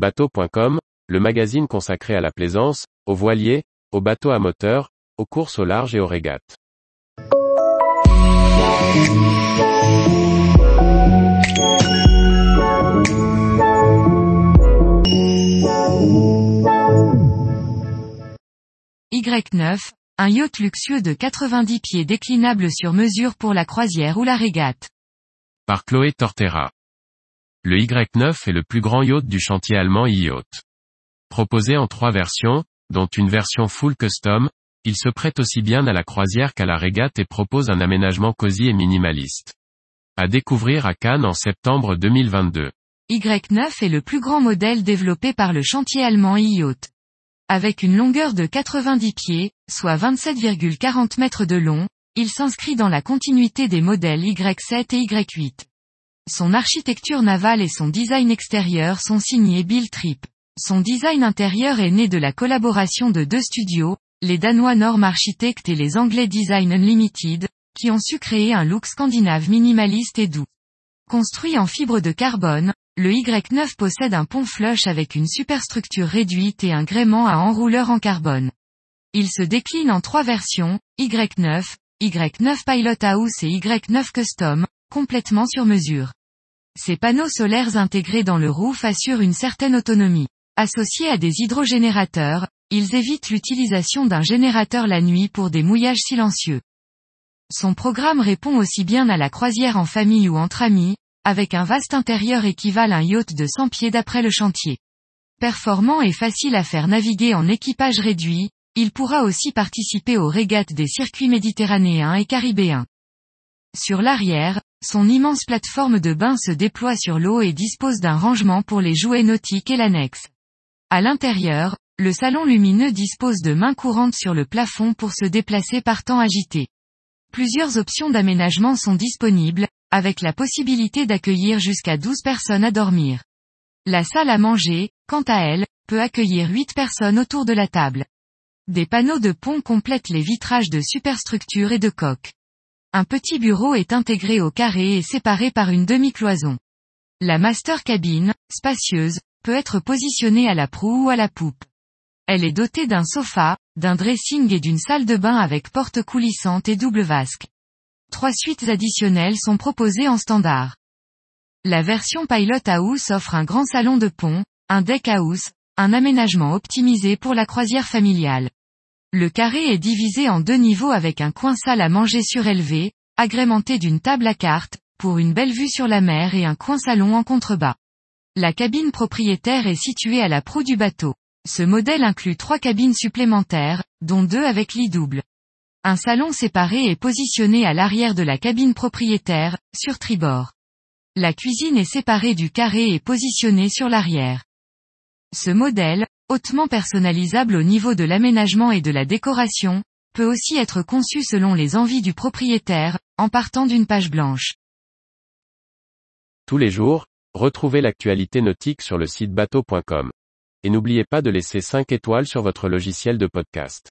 Bateau.com, le magazine consacré à la plaisance, aux voiliers, aux bateaux à moteur, aux courses au large et aux régates. Y9, un yacht luxueux de 90 pieds déclinable sur mesure pour la croisière ou la régate. Par Chloé Tortera. Le Y9 est le plus grand yacht du chantier allemand e-yacht. Proposé en trois versions, dont une version full custom, il se prête aussi bien à la croisière qu'à la régate et propose un aménagement cosy et minimaliste. À découvrir à Cannes en septembre 2022. Y9 est le plus grand modèle développé par le chantier allemand e-yacht. Avec une longueur de 90 pieds, soit 27,40 mètres de long, il s'inscrit dans la continuité des modèles Y7 et Y8. Son architecture navale et son design extérieur sont signés Bill Tripp. Son design intérieur est né de la collaboration de deux studios, les Danois Norm Architect et les Anglais Design Unlimited, qui ont su créer un look scandinave minimaliste et doux. Construit en fibre de carbone, le Y9 possède un pont flush avec une superstructure réduite et un gréement à enrouleur en carbone. Il se décline en trois versions, Y9, Y9 Pilot House et Y9 Custom, complètement sur mesure. Ces panneaux solaires intégrés dans le roof assurent une certaine autonomie. Associés à des hydrogénérateurs, ils évitent l'utilisation d'un générateur la nuit pour des mouillages silencieux. Son programme répond aussi bien à la croisière en famille ou entre amis, avec un vaste intérieur équivalent à un yacht de 100 pieds d'après le chantier. Performant et facile à faire naviguer en équipage réduit, il pourra aussi participer aux régates des circuits méditerranéens et caribéens. Sur l'arrière, son immense plateforme de bain se déploie sur l'eau et dispose d'un rangement pour les jouets nautiques et l'annexe. À l'intérieur, le salon lumineux dispose de mains courantes sur le plafond pour se déplacer par temps agité. Plusieurs options d'aménagement sont disponibles, avec la possibilité d'accueillir jusqu'à 12 personnes à dormir. La salle à manger, quant à elle, peut accueillir 8 personnes autour de la table. Des panneaux de pont complètent les vitrages de superstructure et de coque. Un petit bureau est intégré au carré et séparé par une demi-cloison. La master cabine, spacieuse, peut être positionnée à la proue ou à la poupe. Elle est dotée d'un sofa, d'un dressing et d'une salle de bain avec porte coulissante et double vasque. Trois suites additionnelles sont proposées en standard. La version Pilot House offre un grand salon de pont, un deck house, un aménagement optimisé pour la croisière familiale. Le carré est divisé en deux niveaux avec un coin salle à manger surélevé, agrémenté d'une table à cartes, pour une belle vue sur la mer et un coin salon en contrebas. La cabine propriétaire est située à la proue du bateau. Ce modèle inclut trois cabines supplémentaires, dont deux avec lit double. Un salon séparé est positionné à l'arrière de la cabine propriétaire, sur tribord. La cuisine est séparée du carré et positionnée sur l'arrière. Ce modèle, hautement personnalisable au niveau de l'aménagement et de la décoration, peut aussi être conçu selon les envies du propriétaire, en partant d'une page blanche. Tous les jours, retrouvez l'actualité nautique sur le site bateau.com. Et n'oubliez pas de laisser 5 étoiles sur votre logiciel de podcast.